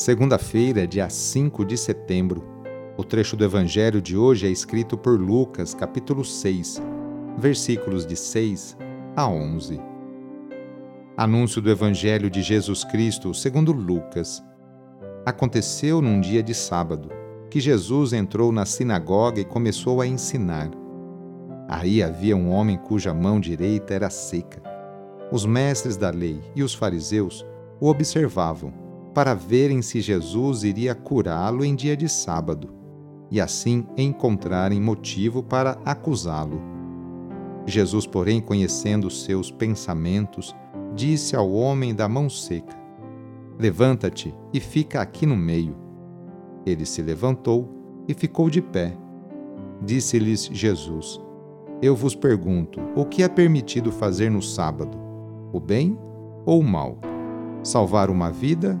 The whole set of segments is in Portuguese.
Segunda-feira, dia 5 de setembro. O trecho do Evangelho de hoje é escrito por Lucas, capítulo 6, versículos de 6 a 11. Anúncio do Evangelho de Jesus Cristo segundo Lucas. Aconteceu num dia de sábado que Jesus entrou na sinagoga e começou a ensinar. Aí havia um homem cuja mão direita era seca. Os mestres da lei e os fariseus o observavam para verem se Jesus iria curá-lo em dia de sábado, e assim encontrarem motivo para acusá-lo. Jesus, porém, conhecendo seus pensamentos, disse ao homem da mão seca: Levanta-te e fica aqui no meio. Ele se levantou e ficou de pé. Disse-lhes Jesus: Eu vos pergunto, o que é permitido fazer no sábado? O bem ou o mal? Salvar uma vida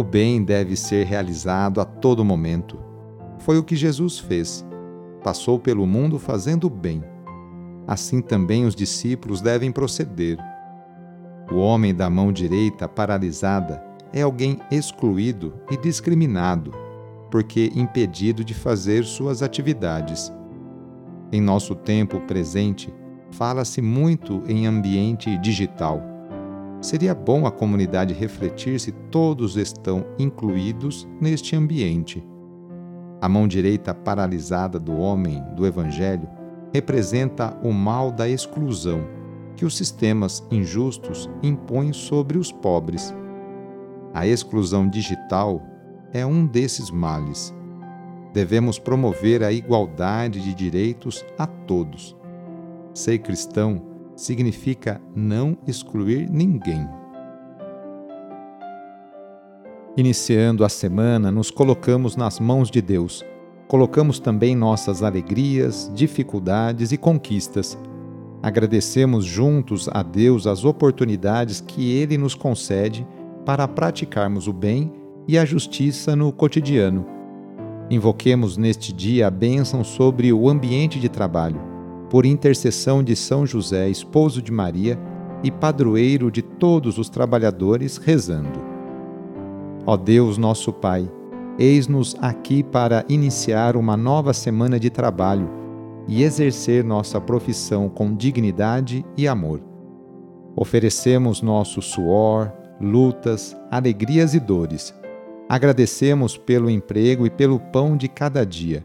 O bem deve ser realizado a todo momento. Foi o que Jesus fez. Passou pelo mundo fazendo o bem. Assim também os discípulos devem proceder. O homem da mão direita paralisada é alguém excluído e discriminado, porque impedido de fazer suas atividades. Em nosso tempo presente, fala-se muito em ambiente digital Seria bom a comunidade refletir se todos estão incluídos neste ambiente. A mão direita paralisada do homem do Evangelho representa o mal da exclusão que os sistemas injustos impõem sobre os pobres. A exclusão digital é um desses males. Devemos promover a igualdade de direitos a todos. Ser cristão significa não excluir ninguém. Iniciando a semana, nos colocamos nas mãos de Deus. Colocamos também nossas alegrias, dificuldades e conquistas. Agradecemos juntos a Deus as oportunidades que Ele nos concede para praticarmos o bem e a justiça no cotidiano. Invoquemos neste dia a bênção sobre o ambiente de trabalho por intercessão de São José, esposo de Maria e padroeiro de todos os trabalhadores, rezando. Ó Deus, nosso Pai, eis-nos aqui para iniciar uma nova semana de trabalho e exercer nossa profissão com dignidade e amor. Oferecemos nosso suor, lutas, alegrias e dores. Agradecemos pelo emprego e pelo pão de cada dia